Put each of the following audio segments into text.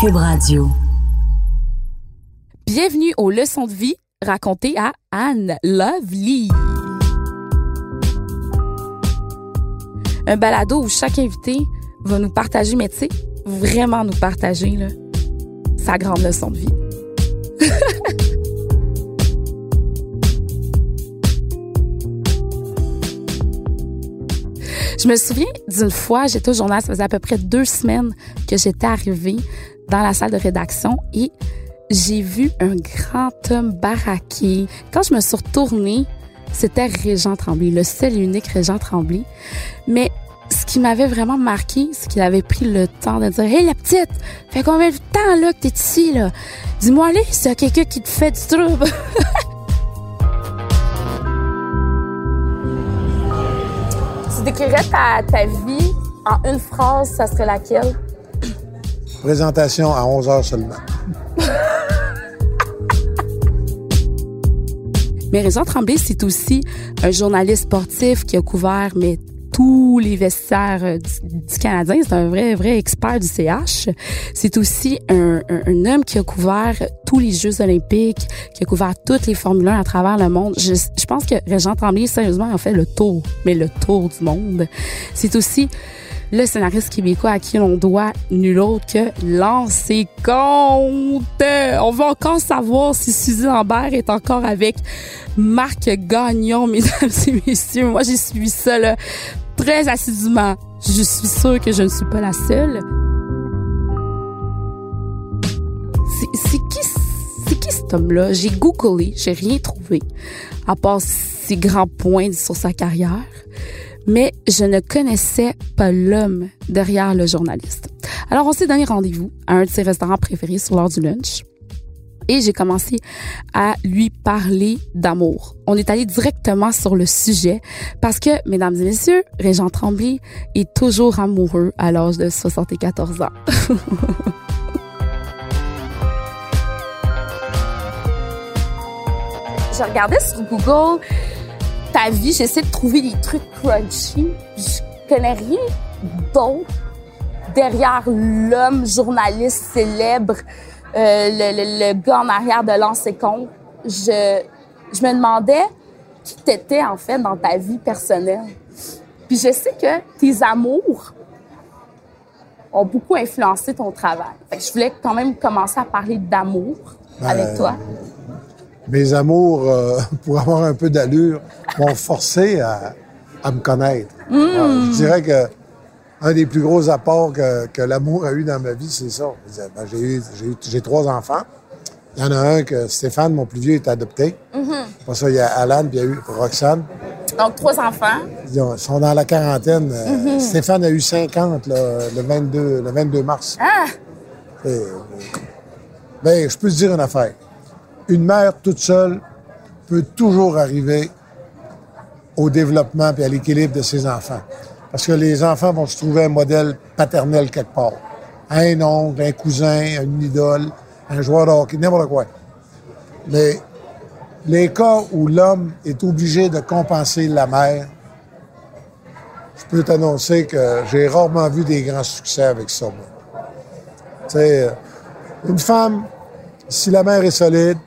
Cube Radio. Bienvenue aux leçons de vie racontées à Anne Lovely. Un balado où chaque invité va nous partager, mais tu sais, vraiment nous partager là, sa grande leçon de vie. Je me souviens d'une fois, j'étais au journal, ça faisait à peu près deux semaines que j'étais arrivée dans la salle de rédaction et j'ai vu un grand homme baraqué. Quand je me suis retournée, c'était Régent Tremblay, le seul et unique Régent Tremblay. Mais ce qui m'avait vraiment marqué, c'est qu'il avait pris le temps de dire Hey la petite, fait combien de temps là que t'es ici là? Dis-moi allez, c'est quelqu'un qui te fait du trouble. tu décrirais ta, ta vie en une phrase, ça serait laquelle? Présentation à 11 heures seulement. Mais Régent Tremblay, c'est aussi un journaliste sportif qui a couvert mais tous les vestiaires euh, du, Canadien. C'est un vrai, vrai expert du CH. C'est aussi un, homme qui a couvert tous les Jeux olympiques, qui a couvert toutes les Formule 1 à travers le monde. Je, je pense que Régent Tremblay, sérieusement, a fait le tour, mais le tour du monde. C'est aussi le scénariste québécois à qui l'on doit nul autre que lancer compte. On veut encore savoir si Suzy Lambert est encore avec Marc Gagnon, mesdames et messieurs. Moi, j'ai suivi ça très assidûment. Je suis sûre que je ne suis pas la seule. C'est qui, c'est qui cet homme-là? J'ai googlé, j'ai rien trouvé, à part ses grands points sur sa carrière mais je ne connaissais pas l'homme derrière le journaliste. Alors, on s'est donné rendez-vous à un de ses restaurants préférés sur l'heure du lunch. Et j'ai commencé à lui parler d'amour. On est allé directement sur le sujet parce que, mesdames et messieurs, Régent Tremblay est toujours amoureux à l'âge de 74 ans. je regardais sur Google ta vie, j'essaie de trouver des trucs crunchy. Je connais rien d'autre derrière l'homme journaliste célèbre, euh, le, le, le, gars en arrière de compte. Je, je me demandais qui t'étais en fait dans ta vie personnelle. Puis je sais que tes amours ont beaucoup influencé ton travail. Fait que je voulais quand même commencer à parler d'amour ben, avec toi mes amours, euh, pour avoir un peu d'allure, m'ont forcé à, à, me connaître. Mm. Je dirais que un des plus gros apports que, que l'amour a eu dans ma vie, c'est ça. Ben, j'ai eu, j'ai trois enfants. Il y en a un que Stéphane, mon plus vieux, est adopté. Mm -hmm. Pour ça, il y a Alan, puis il y a eu Roxane. Donc, trois enfants. Ils sont dans la quarantaine. Mm -hmm. Stéphane a eu 50 là, le, 22, le 22 mars. Ah! Et, ben, je peux te dire une affaire une mère toute seule peut toujours arriver au développement et à l'équilibre de ses enfants. Parce que les enfants vont se trouver un modèle paternel quelque part. Un oncle, un cousin, une idole, un joueur de hockey, n'importe quoi. Mais les cas où l'homme est obligé de compenser la mère, je peux t'annoncer que j'ai rarement vu des grands succès avec ça. Tu sais, une femme, si la mère est solide,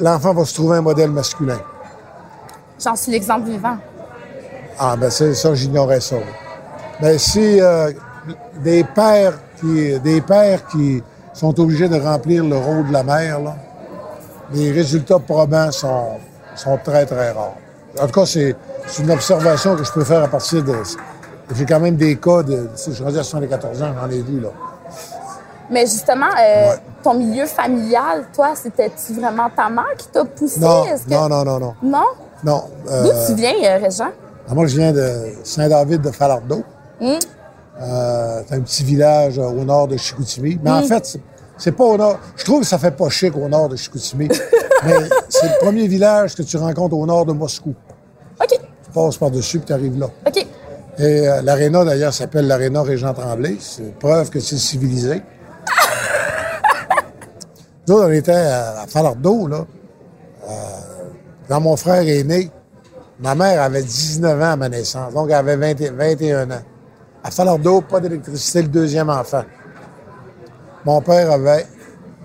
l'enfant va se trouver un modèle masculin. J'en suis l'exemple vivant. Ah, ben c'est ça, j'ignorais ça. Mais si euh, des pères qui des pères qui sont obligés de remplir le rôle de la mère, là, les résultats probants sont, sont très, très rares. En tout cas, c'est une observation que je peux faire à partir de... J'ai quand même des cas de... Je suis rendu à 74 ans, j'en ai vu, là. Mais justement, euh, ouais. ton milieu familial, toi, c'était-tu vraiment ta mère qui t'a poussé? Non, que... non, non, non, non. Non? Non. Euh, D'où tu viens, euh, Régent? Moi, je viens de Saint-David de Falardeau. Mmh. c'est un petit village au nord de Chicoutimi. Mais en fait, c'est pas au nord. Je trouve que ça fait pas chic au nord de Chicoutimi. mais c'est le premier village que tu rencontres au nord de Moscou. OK. Tu passes par-dessus et tu arrives là. OK. Et euh, l'aréna, d'ailleurs, s'appelle l'aréna Régent Tremblay. C'est preuve que c'est civilisé. Nous, on était à Falardeau, là. Euh, quand mon frère est né, ma mère avait 19 ans à ma naissance, donc elle avait 20, 21 ans. À Falardeau, pas d'électricité, le deuxième enfant. Mon père avait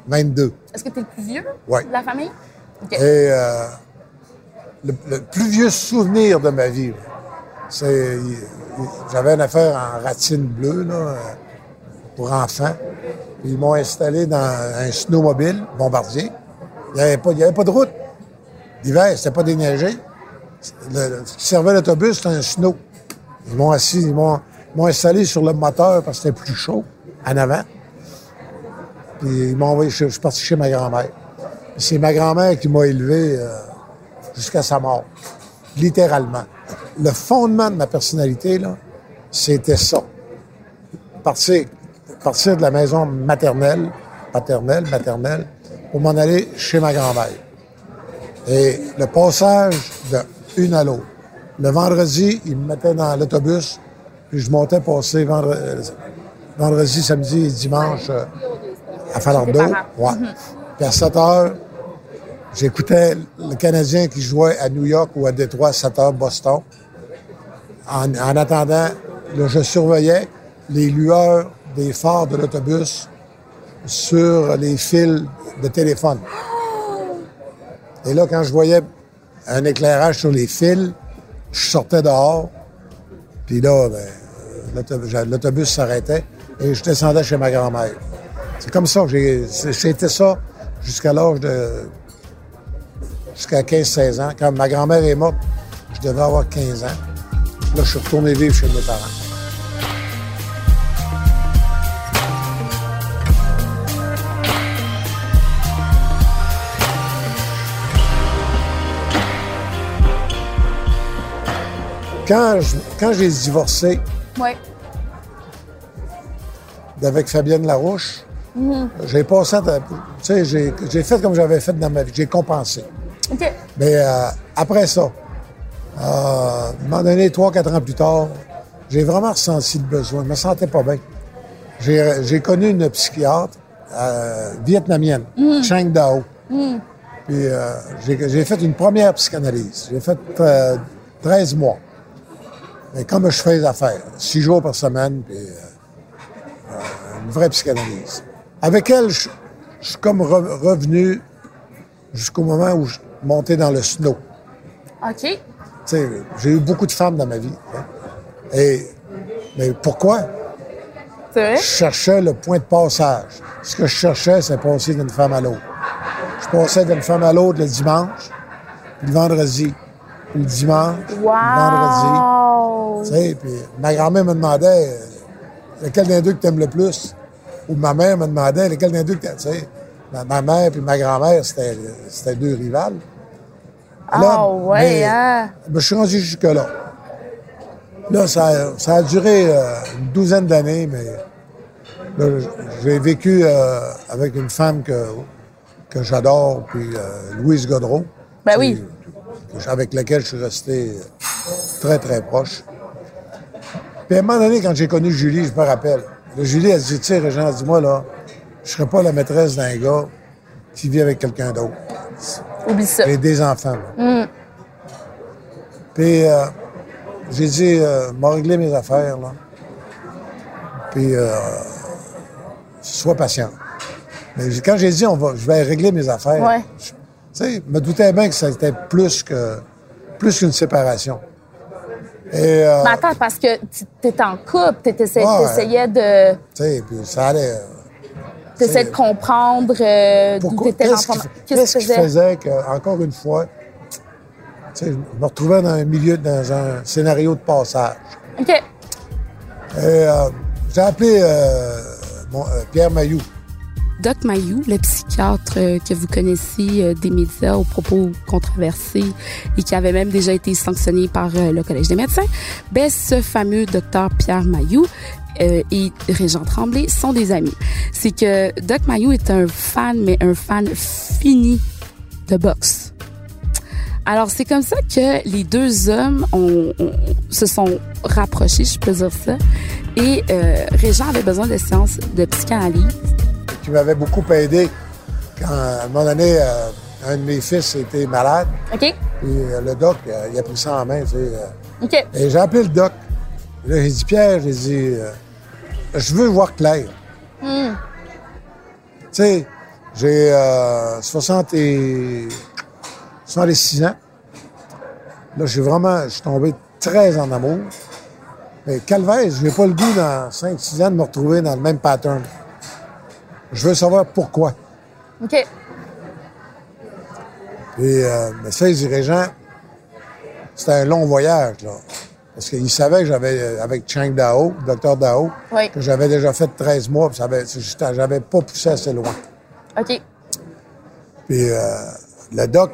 22. Est-ce que tu es le plus vieux Ouais. de la famille? Et euh, le, le plus vieux souvenir de ma vie, c'est. J'avais une affaire en ratine bleue, là, euh, pour enfants. Ils m'ont installé dans un snowmobile, bombardier. Il n'y avait, avait pas de route. L'hiver, c'était pas déneigé. Le, ce qui servait l'autobus, c'était un snow. Ils m'ont assis, ils m'ont installé sur le moteur parce que c'était plus chaud, en avant. Puis ils m'ont envoyé, je, je suis parti chez ma grand-mère. C'est ma grand-mère qui m'a élevé euh, jusqu'à sa mort, littéralement. Le fondement de ma personnalité, là, c'était ça. Partir, partir de la maison maternelle, paternelle, maternelle, pour m'en aller chez ma grand-mère. Et le passage de une à l'autre. Le vendredi, ils me mettaient dans l'autobus, puis je montais passer vendredi, vendredi samedi et dimanche euh, à Falardeau. Ouais. Puis à 7 heures, j'écoutais le Canadien qui jouait à New York ou à Détroit à 7 heures, Boston. En, en attendant, là, je surveillais les lueurs des phares de l'autobus sur les fils de téléphone. Et là, quand je voyais un éclairage sur les fils, je sortais dehors. Puis là, ben, l'autobus- s'arrêtait et je descendais chez ma grand-mère. C'est comme ça que j'ai. C'était ça jusqu'à l'âge de. jusqu'à 15-16 ans. Quand ma grand-mère est morte, je devais avoir 15 ans. Là, je suis retourné vivre chez mes parents. Quand je- quand j'ai divorcé Ouais. avec Fabienne Larouche, j'ai passé, tu sais, j'ai j'ai fait comme j'avais fait dans ma vie, j'ai compensé. Mais euh, après ça, euh, à un moment donné, trois, quatre ans plus tard, j'ai vraiment ressenti le besoin. Je me sentais pas bien. J'ai j'ai connu une psychiatre euh, vietnamienne, Chang Dao. Puis euh, j'ai j'ai fait une première psychanalyse. J'ai fait euh, 13 mois. Mais comme je fais les affaires, six jours par semaine, puis euh, euh, une vraie psychanalyse. Avec elle, je, je suis comme re- revenu jusqu'au moment où je montais dans le snow. OK. Tu sais, j'ai eu beaucoup de femmes dans ma vie. hein. Et, mais pourquoi? Vrai? Je cherchais le point de passage. Ce que je cherchais, c'est passer d'une femme à l'autre. Je passais d'une femme à l'autre le dimanche, puis le vendredi, le dimanche, puis le vendredi. Wow! Puis ma grand-mère me demandait euh, lequel des deux que tu aimes le plus? Ou ma mère me demandait lequel des deux que sais, ma, ma mère puis ma grand-mère, c'était deux rivales. Ah ouais, mais- hein? je suis rendu jusque-là. Là, ça, a- ça a duré euh, une douzaine d'années, mais j'ai vécu euh, avec une femme que, que j'adore, puis euh, Louise Godreau. Ben oui. Avec laquelle je suis resté euh, très, très proche. Puis à un moment donné, quand j'ai connu Julie, je me rappelle. Là, Julie, elle dit, sais, Régent, dis-moi, là, je serais pas la maîtresse d'un gars qui vit avec quelqu'un d'autre. Oublie ça. J'ai des enfants. là. Puis euh, j'ai dit, euh, m'a réglé mes affaires, là. Puis euh, sois patient. Mais quand j'ai dit, on va, je vais régler mes affaires, Ouais. je- sais, je me doutais bien que c'était plus que plus qu'une séparation. Et, euh, Mais attends, parce que tu étais en couple, tu Ouais. essayais de, tu sais, puis ça allait. euh, t'essayais de comprendre euh, d'où Pourquoi? t'étais Qu'est-ce Qu'est-ce qu'est-ce que qui faisait que, encore une fois, tu sais, je me retrouvais dans un milieu, dans un scénario de passage. OK. Et euh, j'ai appelé euh, mon- euh, Pierre Mailloux. Doc Mayou, le psychiatre euh, que vous connaissez euh, des médias aux propos controversés et qui avait même déjà été sanctionné par euh, le Collège des médecins, ben, ce fameux docteur Pierre euh, et Régent Tremblay sont des amis. C'est que Doc Mayou est un fan, mais un fan fini de boxe. Alors, c'est comme ça que les deux hommes se sont rapprochés, je peux dire ça. Et euh, Régent avait besoin de séances de psychanalyse qui m'avait beaucoup aidé quand, à un moment donné, euh, un de mes fils était malade. OK? Puis euh, le doc, euh, il a pris ça en main. tu sais. OK. et j'ai appelé le doc. Là, j'ai dit, Pierre, j'ai dit, je veux voir clair. sais, j'ai euh, 60 et... 66 ans. Là, je suis vraiment, je suis tombé très en amour. Mais Calvaise, je n'ai pas le goût dans 5-6 ans de me retrouver dans le même pattern. Je veux savoir pourquoi. OK. Puis, euh, mais ça, les dirigeants, c'était un long voyage, là. Parce qu'ils savaient que j'avais, euh, avec Chang Dao, le docteur Dao, Oui. que j'avais déjà fait 13 mois, puis j'avais pas poussé assez loin. OK. Puis euh, le doc,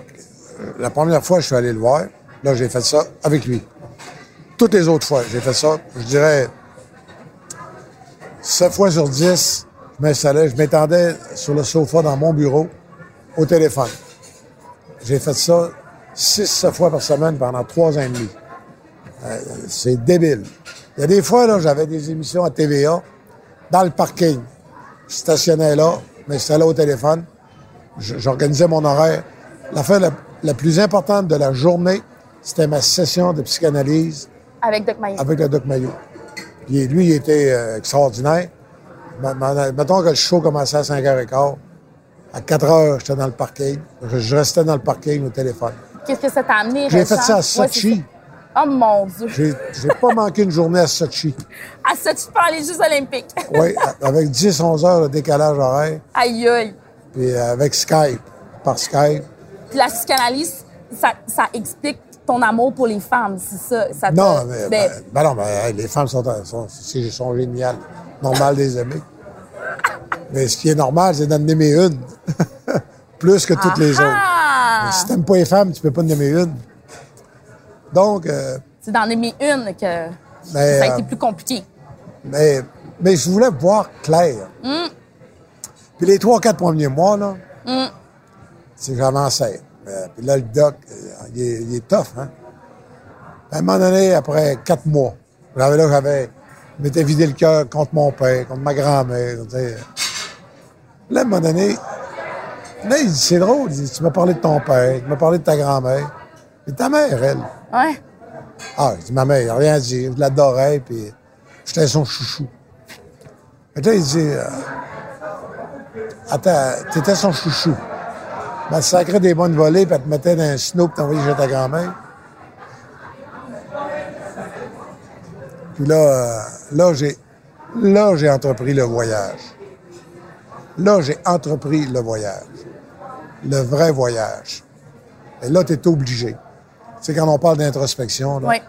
euh, la première fois que je suis allé le voir, là, j'ai fait ça avec lui. Toutes les autres fois, j'ai fait ça, je dirais, 7 fois sur 10, je m'installais, je m'étendais sur le sofa dans mon bureau, au téléphone. J'ai fait ça 6 fois par semaine pendant trois ans et demi. Euh, c'est débile. Il y a des fois, là, j'avais des émissions à TVA dans le parking. Je stationnais là, m'installais au téléphone, j'organisais mon horaire. L'affaire la, la plus importante de la journée, c'était ma session de psychanalyse Avec Doc Maillot. avec le Doc Maillot. Puis lui, il était euh, extraordinaire. Mettons que le show commençait à 5h15. À 4 heures, j'étais dans le parking. Je, restais dans le parking au téléphone. Qu'est-ce que ça t'a amené, J'ai fait ça à Sochi. Oh mon Dieu. J'ai pas manqué une journée à Sochi. À tu parles les Jeux Olympiques. Oui, avec 10-11 heures de décalage horaire. aïe, aïe. Puis euh, avec Skype, par Skype. Puis la psychanalyse, ça, ça explique ton amour pour les femmes, c'est ça? ça te- Non, mais, ben, ben, ben non, mais les femmes sont, sont géniales. Normal des aimer. Mais ce qui est normal, c'est d'en aimer une. Plus que toutes les autres. ah! Si t'aimes pas les femmes, tu peux pas en aimer une. Donc, euh, C'est d'en aimer une que Mais, ça a euh, été plus compliqué. mais, mais je voulais voir clair. Puis les trois, quatre premiers mois, là, c'est j'avançais. Euh, puis là, le doc, euh, il est, il est tough, hein? À un moment donné, après quatre mois, j'avais là, j'avais, je m'étais vidé le cœur contre mon père, contre ma grand-mère. Là, à un moment donné, là, il dit, c'est drôle, il dit, tu m'as parlé de ton père, tu m'as parlé de ta grand-mère. Et ta mère, elle. Ouais. Ah, je dis, ma mère, il n'a rien à dire. Je l'adorais, puis j'étais son chouchou. Que là, il dit, euh, attends, t'étais son chouchou. Tu sacrais des bonnes volées, puis elle te mettait dans un snow, puis t'envoyais chez ta grand-mère. Puis là, euh, là, j'ai, là, j'ai entrepris le voyage. Là, j'ai entrepris le voyage. Le vrai voyage. Et là, tu es obligé. Tu sais, quand on parle d'introspection, là,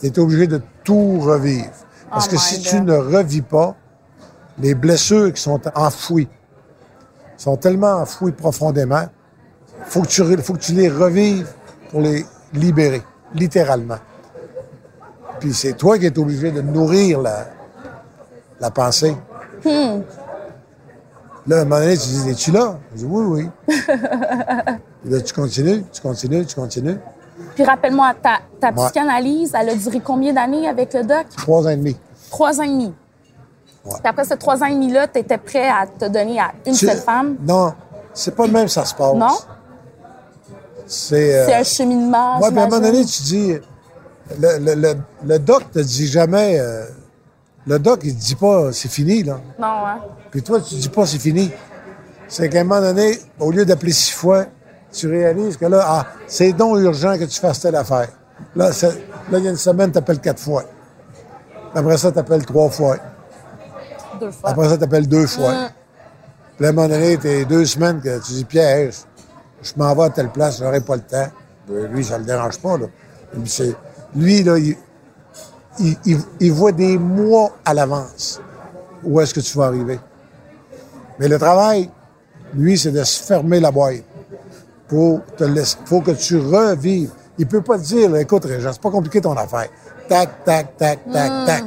tu es obligé de tout revivre. Parce Oh que si God. tu ne revis pas, les blessures qui sont enfouies sont tellement enfouies profondément, faut que tu, re- faut que tu les revives pour les libérer, littéralement. Puis c'est toi qui es obligé de nourrir la, la pensée. Hmm. Là, à un moment donné, tu dis, es-tu là? Je dis, oui, oui. Puis là, tu continues, tu continues, tu continues. Puis rappelle-moi, ta, ta Ouais. psychanalyse, elle a duré combien d'années avec le doc? Trois ans et demi. Trois ans et demi. Ouais. Puis après ces trois ans et demi-là, tu étais prêt à te donner à une Tu- seule femme? Non, c'est pas le même ça se passe. Non? C'est. euh, C'est un cheminement. ouais, puis à un moment donné, tu dis. Le, le, le, le doc te dit jamais. euh, le doc, il te dit pas c'est fini, là. Non, hein? Puis toi, tu dis pas c'est fini. C'est qu'à un moment donné, au lieu d'appeler six fois, tu réalises que là, ah, c'est donc urgent que tu fasses telle affaire. Là, là, il y a une semaine, tu appelles quatre fois. Après ça, tu appelles trois fois. Deux fois. Après ça, tu appelles deux fois. Mm. Puis à un moment donné, t'es deux semaines que tu dis, Pierre, je, je m'en vais à telle place, j'aurai pas le temps. Euh, Lui, ça le dérange pas, là. C'est- Lui, là, il, il, il- il voit des mois à l'avance où est-ce que tu vas arriver. Mais le travail, lui, c'est de se fermer la boîte pour te laisser. faut que tu revives. Il peut pas te dire, là, écoute, Régent, c'est pas compliqué ton affaire. Tac, tac, tac, tac, tac.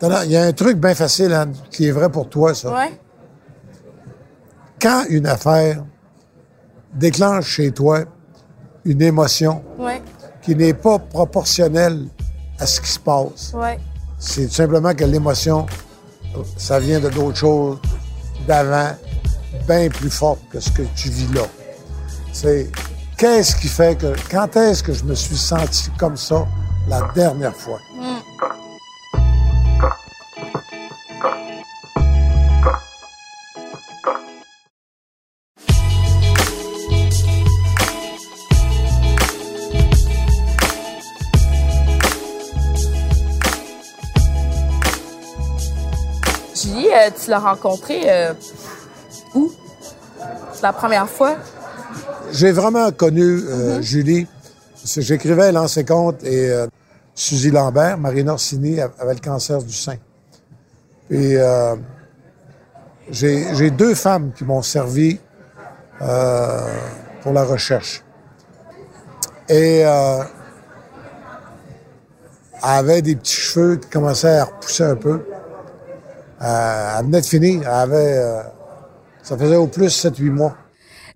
T'en as- Il y a un truc bien facile hein, qui est vrai pour toi, ça Ouais. quand une affaire déclenche chez toi une émotion Ouais. Qui n'est pas proportionnelle à ce qui se passe, Ouais. c'est tout simplement que l'émotion, ça vient de d'autres choses d'avant, bien plus forte que ce que tu vis là. C'est qu'est-ce qui fait que, quand est-ce que je me suis senti comme ça la dernière fois? Tu l'as rencontrée euh, où? La première fois? J'ai vraiment connu euh, Mm-hmm. Julie. J'écrivais Lancé Compte et euh, Suzy Lambert, Marina Orsini avait le cancer du sein. Puis euh, j'ai deux femmes qui m'ont servi pour la recherche. Et elle avait des petits cheveux qui commençaient à repousser un peu. Euh, elle venait de finir. Elle avait, euh, ça faisait au plus 7-8 mois.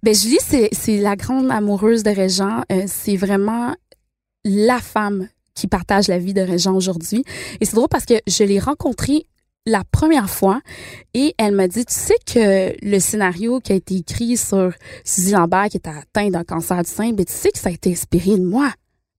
Ben Julie, c'est la grande amoureuse de Régent. Euh, c'est vraiment la femme qui partage la vie de Régent aujourd'hui. Et c'est drôle parce que je l'ai rencontrée la première fois et elle m'a dit, tu sais que le scénario qui a été écrit sur Suzy Lambert qui était atteinte d'un cancer du sein, ben tu sais que ça a été inspiré de moi.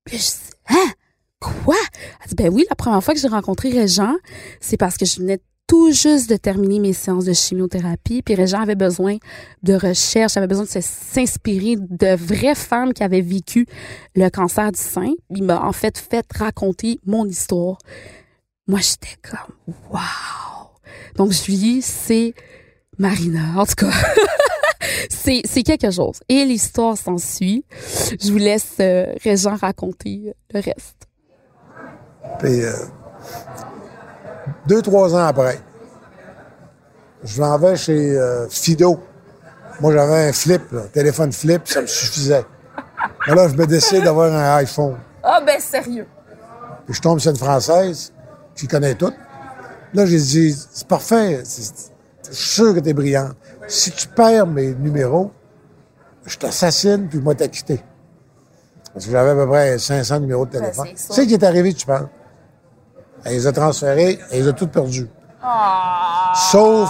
Puis je dis, hein? Quoi? Elle dit, ben oui, la première fois que j'ai rencontré Régent, c'est parce que je venais tout juste de terminer mes séances de chimiothérapie, puis Régent avait besoin de recherche, avait besoin de s'inspirer de vraies femmes qui avaient vécu le cancer du sein. Il m'a en fait fait raconter mon histoire. Moi, j'étais comme, wow! Donc, Julie, c'est Marina, en tout cas. c'est, c'est quelque chose. Et l'histoire s'ensuit. Je vous laisse euh, raconter le reste. Puis, euh, deux, trois ans après, je m'en vais chez euh, Fido. Moi, j'avais un flip, là, téléphone flip, ça me suffisait. Mais là, je me décide d'avoir un iPhone. Ah, ben, sérieux. Puis je tombe sur une Française qui connaît tout. Là, j'ai dit, c'est parfait. Je suis sûr que tu es brillante. Si tu perds mes numéros, je t'assassine puis moi t'acquitter. Parce que j'avais à peu près 500 numéros de téléphone. Ben, c'est ça. Tu sais ce qui est arrivé, tu penses? Elle les a transférés, elle les a toutes perdues. Ah. Sauf,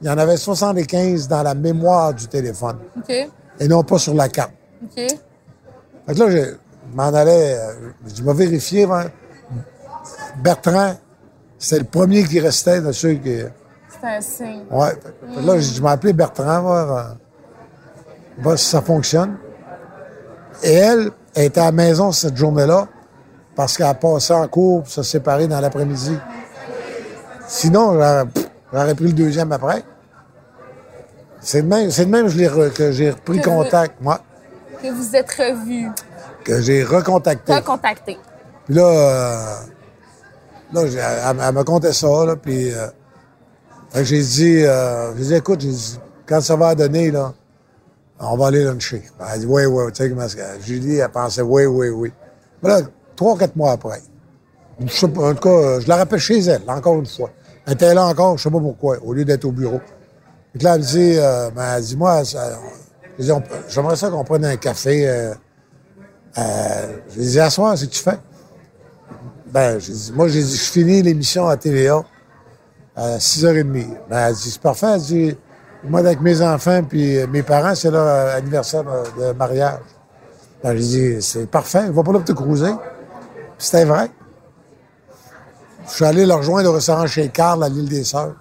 il y en avait 75 dans la mémoire du téléphone et non pas sur la carte. OK. Fait que là, je m'en allais, euh, je vais vérifier. hein. Bertrand, c'était le premier qui restait de ceux qui. C'est un signe. Ouais. Fait que là, je m'ai appelé Bertrand, voir, voir si ça fonctionne. Et elle, elle était à la maison cette journée-là parce qu'elle a passé en cours pour se séparer dans l'après-midi. Sinon, j'aurais pff, j'aurais pris le deuxième après. C'est de même, c'est de même que je que j'ai repris Que vous- contact, moi, Que vous êtes revus. que j'ai recontacté. Recontacté. Puis là, euh, là elle, elle me contait ça, là, puis euh, j'ai dit, euh, j'ai dit, écoute, j'ai dit, quand ça va donner, là, on va aller luncher. Elle dit, oui, oui, tu sais comment Julie, elle pensait, oui, oui, oui. Mais là, trois, quatre mois après, je en tout cas, euh, je la rappelle chez elle, encore une fois. Elle était là encore, je sais pas pourquoi, au lieu d'être au bureau. Puis là, elle me dit, euh, ben, elle dit, moi, on j'aimerais ça qu'on prenne un café. Euh, euh, je lui dis, à soir, c'est que tu fais? Ben, dit, moi, j'ai dit, je finis l'émission à TVA à 6h30. Ben, elle dit, c'est parfait. Elle dit, moi, avec mes enfants puis mes parents, c'est leur anniversaire de, mariage. Ben, j'ai dit, c'est parfait, va pas là pour te cruiser. C'était vrai. Je suis allé le rejoindre au restaurant chez Carl à l'île des Sœurs.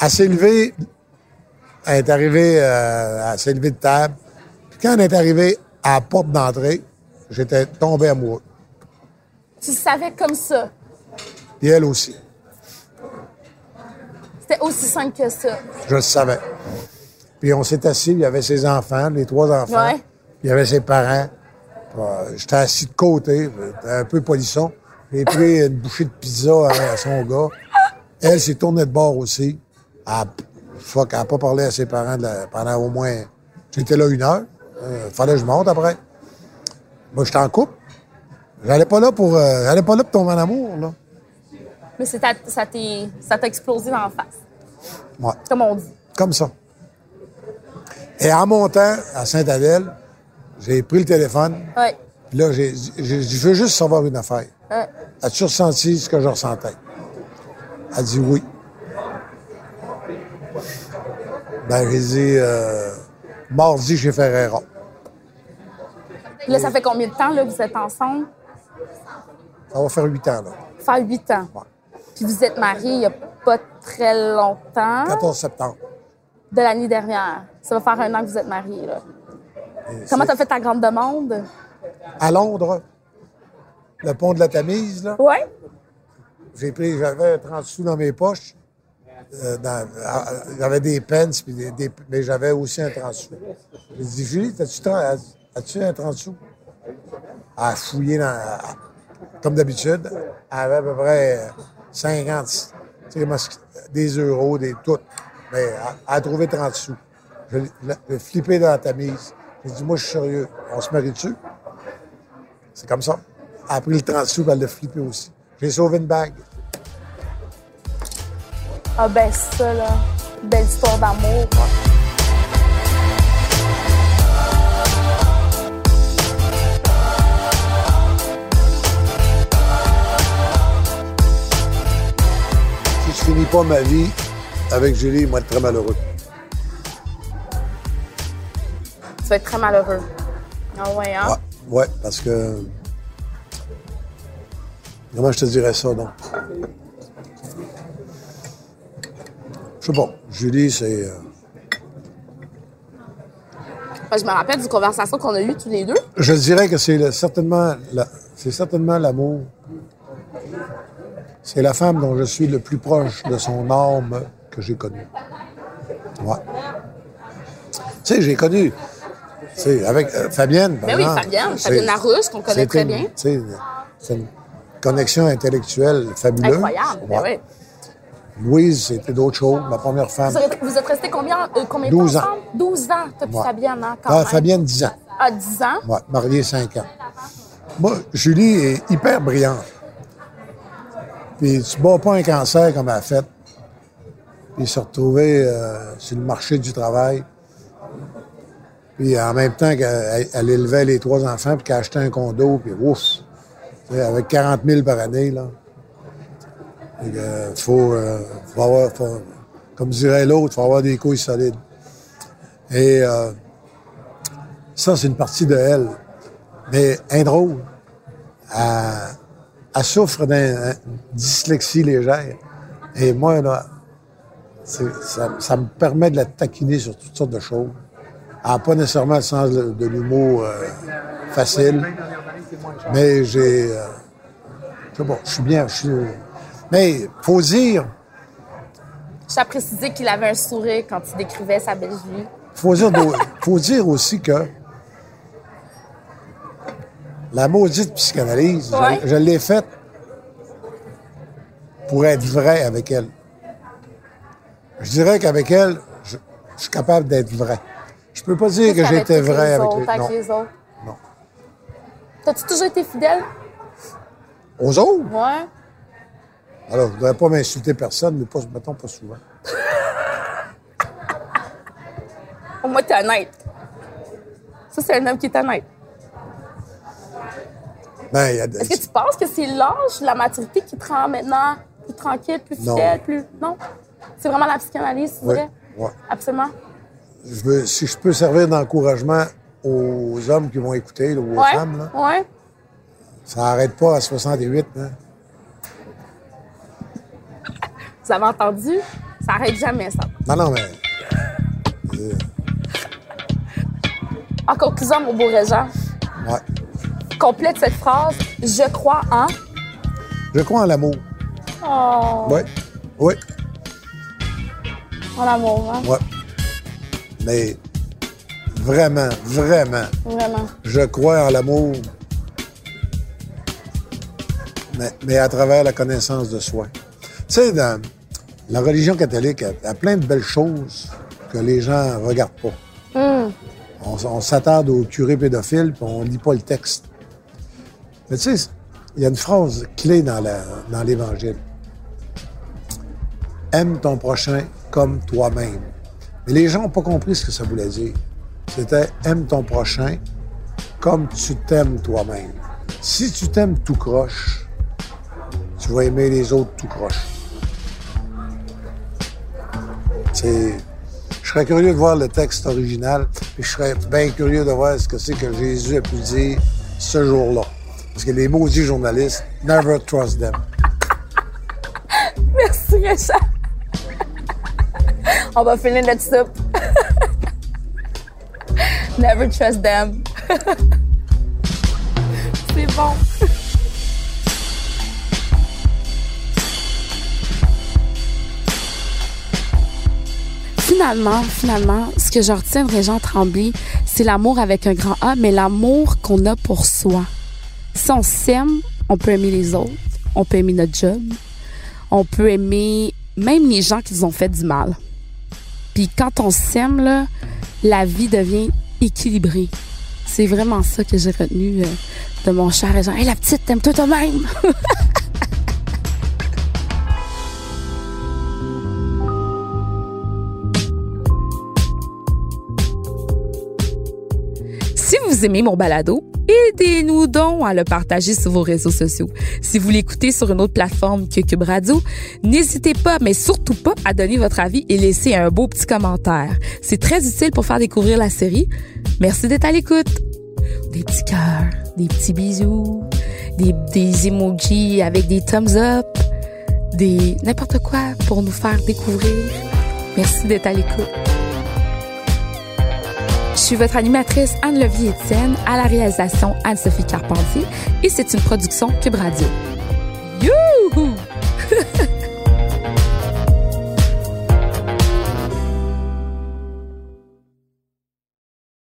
Elle s'est levée, elle est arrivée, euh, elle s'est levée de table. Puis quand elle est arrivée à la porte d'entrée, j'étais tombé amoureux. Tu le savais comme ça? Puis elle aussi. C'était aussi simple que ça. Je le savais. Puis on s'est assis, il y avait ses enfants, les trois enfants. Ouais. Il y avait ses parents. Euh, J'étais assis de côté, j'étais un peu polisson. J'ai pris une bouchée de pizza à, à son gars. Elle s'est tournée de bord aussi. Elle, a- fuck, elle n'a pas parlé à ses parents de la- pendant au moins... J'étais là une heure. Euh, fallait que je monte après. Moi, j'étais en couple. J'allais pas là pour... euh, j'allais pas là pour tomber en amour, là. Mais c'est ça t'a explosé dans la face. Ouais. Comme on dit. Comme ça. Et en montant à Sainte-Adèle, j'ai pris le téléphone. Ouais. Puis là, j'ai j'ai dit, je veux juste savoir une affaire. Ouais. As-tu ressenti ce que je ressentais? Elle dit oui. Ben, j'ai dit, euh, mardi chez Ferreira. Là, ça fait combien de temps là, que vous êtes ensemble? Ça va faire huit ans, là. Fait huit ans. Ouais. Puis vous êtes mariés il n'y a pas très longtemps. 14 septembre. De l'année dernière. Ça va faire un an que vous êtes mariés. Là. Et Comment t'as fait ta grande demande? À Londres, le pont de la Tamise, là. Ouais. J'ai pris, j'avais 30 sous dans mes poches. euh, à- à- j'avais des pence, puis des, des- mais j'avais aussi un 30 sous. J'ai dit, Julie, as-tu, as- as-tu un 30 sous? A fouillé dans, comme d'habitude. Elle avait à peu près euh, 50, tu sais, comment c'est- des euros, des tout. Mais elle, a trouvé 30 sous. Je l'ai flippé dans la tamise. J'ai dit, moi, je suis sérieux. On se marie dessus? C'est comme ça. Elle a pris le 30 sous, elle l'a flippé aussi. J'ai sauvé une bague. Ah ben ça, là. Belle histoire d'amour. Si je finis pas ma vie avec Julie, moi, être très malheureux. Vas être très malheureux. Ah ouais, hein? Ouais, ouais, parce que. Comment je te dirais ça, donc? Je sais pas. Julie, c'est. euh, je me rappelle d'une conversation qu'on a eue tous les deux. Je dirais que c'est certainement, la- c'est certainement l'amour. C'est la femme dont je suis le plus proche de son âme que j'ai connue. Ouais. Tu sais, j'ai connu. Sais, avec euh, Fabienne. par Ben oui, Fabienne, c'est- Fabienne Larouche, qu'on connaît très bien. C'est une connexion intellectuelle fabuleuse. Incroyable. Ben Ouais. oui. Louise, c'était d'autres choses. Ma première femme. Vous êtes, vous êtes restés combien, euh, combien de temps 12 ans. ensemble? 12 ans. Toi puis Ouais. Fabienne, hein, quand Ah, même. Fabienne, 10 ans. Ah, 10 ans? Ouais, mariée 5 ans. Moi, Julie est hyper brillante. Puis tu bats pas un cancer comme elle a fait. Puis se retrouver euh, sur le marché du travail. Puis en même temps qu'elle elle élevait les trois enfants, puis qu'elle achetait un condo, puis ouf! Avec 40 000 par année, là. Que, euh, faut, euh, faut avoir, comme dirait l'autre, il faut avoir des couilles solides. Et euh, ça, c'est une partie de elle. Mais un drôle, elle, souffre d'une dyslexie légère. Et moi, là, ça me permet de la taquiner sur toutes sortes de choses. N'a pas nécessairement le sens de, de l'humour euh, facile. Mais j'ai. euh, pas, je suis bien. je suis- mais faut dire, Je précisé qu'il avait un sourire quand il décrivait sa belle vie. faut dire, faut dire aussi que la maudite psychanalyse, je- l'ai faite pour être vrai avec elle. Je dirais qu'avec elle, je, je suis capable d'être vrai. Je peux pas dire que j'étais vrai avec les... avec Non, les autres? non. T'as-tu toujours été fidèle? Aux autres? Ouais. Alors, je ne voudrais pas m'insulter personne, mais pas, mettons pas souvent. Au moins, t'es honnête. Ça, c'est un homme qui est honnête. Ben, y a Est-ce que tu penses que c'est l'âge, la maturité qui te rend maintenant plus tranquille, plus Non. fidèle, plus. Non? C'est vraiment la psychanalyse, tu Oui, dirais? oui. Absolument. Je veux, si je peux servir d'encouragement aux hommes qui vont écouter, là, ou aux Ouais. femmes, là, Ouais. ça n'arrête pas à 68. Hein. Vous avez entendu? Ça arrête jamais, ça. Non, non, mais. euh, En conclusion, mon beau Régent, ouais. complète cette phrase. Je crois en? Je crois en l'amour. Oh, Oui. Oui. en amour, hein? Oui. Mais vraiment, vraiment, Vraiment. je crois en l'amour, mais, mais à travers la connaissance de soi. Tu sais, dans la religion catholique, a plein de belles choses que les gens ne regardent pas. On, s- on s'attarde au curé pédophile, puis on lit pas le texte. Mais tu sais, il y a une phrase clé dans la- dans l'Évangile. Aime ton prochain comme toi-même. Mais les gens n'ont pas compris ce que ça voulait dire. C'était aime ton prochain comme tu t'aimes toi-même. Si tu t'aimes tout croche, tu vas aimer les autres tout croche. Je serais curieux de voir le texte original, puis je serais bien curieux de voir ce que c'est que Jésus a pu dire ce jour-là. Parce que les maudits journalistes, never trust them. Merci, Richard. On va finir là-dessus. Never trust them. C'est bon. finalement, finalement, ce que je retiens de Régent Tremblay, c'est l'amour avec un grand A, mais l'amour qu'on a pour soi. Si on s'aime, on peut aimer les autres, on peut aimer notre job, on peut aimer même les gens qui nous ont fait du mal. Puis quand on s'aime, là, la vie devient équilibrée. C'est vraiment ça que j'ai retenu euh, de mon cher Régent. Hey, la petite, t'aimes-toi toi-même? aimez mon balado, aidez-nous donc à le partager sur vos réseaux sociaux. Si vous l'écoutez sur une autre plateforme que Cube Radio, n'hésitez pas, mais surtout pas, à donner votre avis et laisser un beau petit commentaire. C'est très utile pour faire découvrir la série. Merci d'être à l'écoute. Des petits cœurs, des petits bisous, des, des emojis avec des thumbs up, des n'importe quoi pour nous faire découvrir. Merci d'être à l'écoute. Je suis votre animatrice Anne Levier Etienne, à la réalisation Anne-Sophie Carpentier et c'est une production Cube Radio. Youhou!